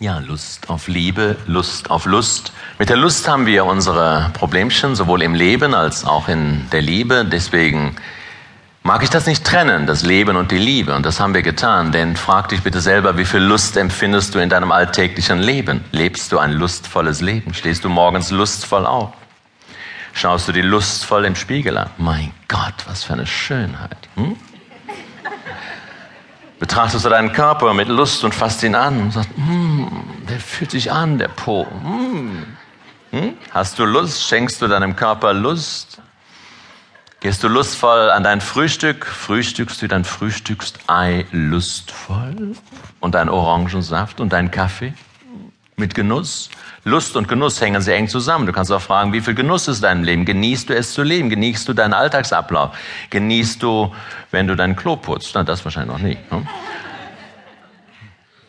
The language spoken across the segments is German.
Ja, Lust auf Liebe, Lust auf Lust. Mit der Lust haben wir unsere Problemchen, sowohl im Leben als auch in der Liebe. Deswegen mag ich das nicht trennen, das Leben und die Liebe. Und das haben wir getan. Denn frag dich bitte selber, wie viel Lust empfindest du in deinem alltäglichen Leben? Lebst du ein lustvolles Leben? Stehst du morgens lustvoll auf? Schaust du dir lustvoll im Spiegel an? Mein Gott, was für eine Schönheit. Hm? Betrachtest du deinen Körper mit Lust und fasst ihn an und sagst, mm, der fühlt sich an, der Po. Mm. Hm? Hast du Lust? Schenkst du deinem Körper Lust? Gehst du lustvoll an dein Frühstück? Frühstückst du dein Frühstücksei lustvoll? Und dein Orangensaft und dein Kaffee? Mit Genuss? Lust und Genuss hängen sehr eng zusammen. Du kannst auch fragen, wie viel Genuss ist dein Leben? Genießt du es zu leben? Genießt du deinen Alltagsablauf? Genießt du, wenn du dein Klo putzt? Na, das wahrscheinlich noch nicht. Ne?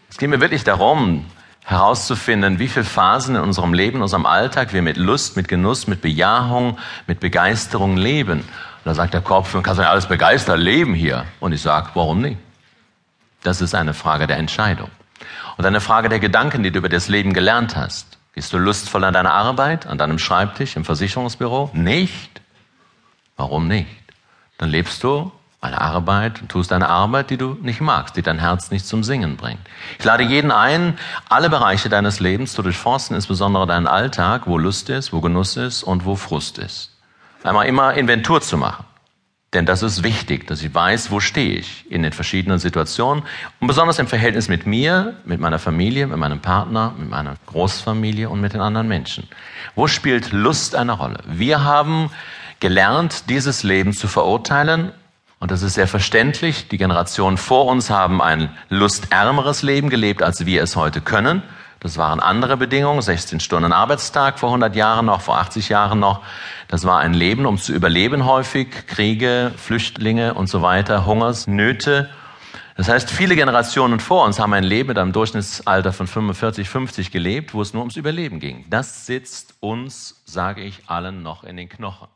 Es geht mir wirklich darum, herauszufinden, wie viele Phasen in unserem Leben, in unserem Alltag wir mit Lust, mit Genuss, mit Bejahung, mit Begeisterung leben. Und da sagt der Kopf, kannst du ja alles begeistert leben hier. Und ich sage, warum nicht? Das ist eine Frage der Entscheidung. Und eine Frage der Gedanken, die du über das Leben gelernt hast. Bist du lustvoll an deiner Arbeit, an deinem Schreibtisch, im Versicherungsbüro? Nicht. Warum nicht? Dann lebst du eine Arbeit und tust eine Arbeit, die du nicht magst, die dein Herz nicht zum Singen bringt. Ich lade jeden ein, alle Bereiche deines Lebens zu durchforsten, insbesondere deinen Alltag, wo Lust ist, wo Genuss ist und wo Frust ist. Einmal immer Inventur zu machen. Denn das ist wichtig, dass ich weiß, wo stehe ich in den verschiedenen Situationen und besonders im Verhältnis mit mir, mit meiner Familie, mit meinem Partner, mit meiner Großfamilie und mit den anderen Menschen. Wo spielt Lust eine Rolle? Wir haben gelernt, dieses Leben zu verurteilen und das ist sehr verständlich. Die Generationen vor uns haben ein lustärmeres Leben gelebt, als wir es heute können. Das waren andere Bedingungen, 16 Stunden Arbeitstag vor 100 Jahren noch, vor 80 Jahren noch. Das war ein Leben, um zu überleben häufig, Kriege, Flüchtlinge und so weiter, Hungersnöte. Das heißt, viele Generationen vor uns haben ein Leben mit einem Durchschnittsalter von 45, 50 gelebt, wo es nur ums Überleben ging. Das sitzt uns, sage ich allen, noch in den Knochen.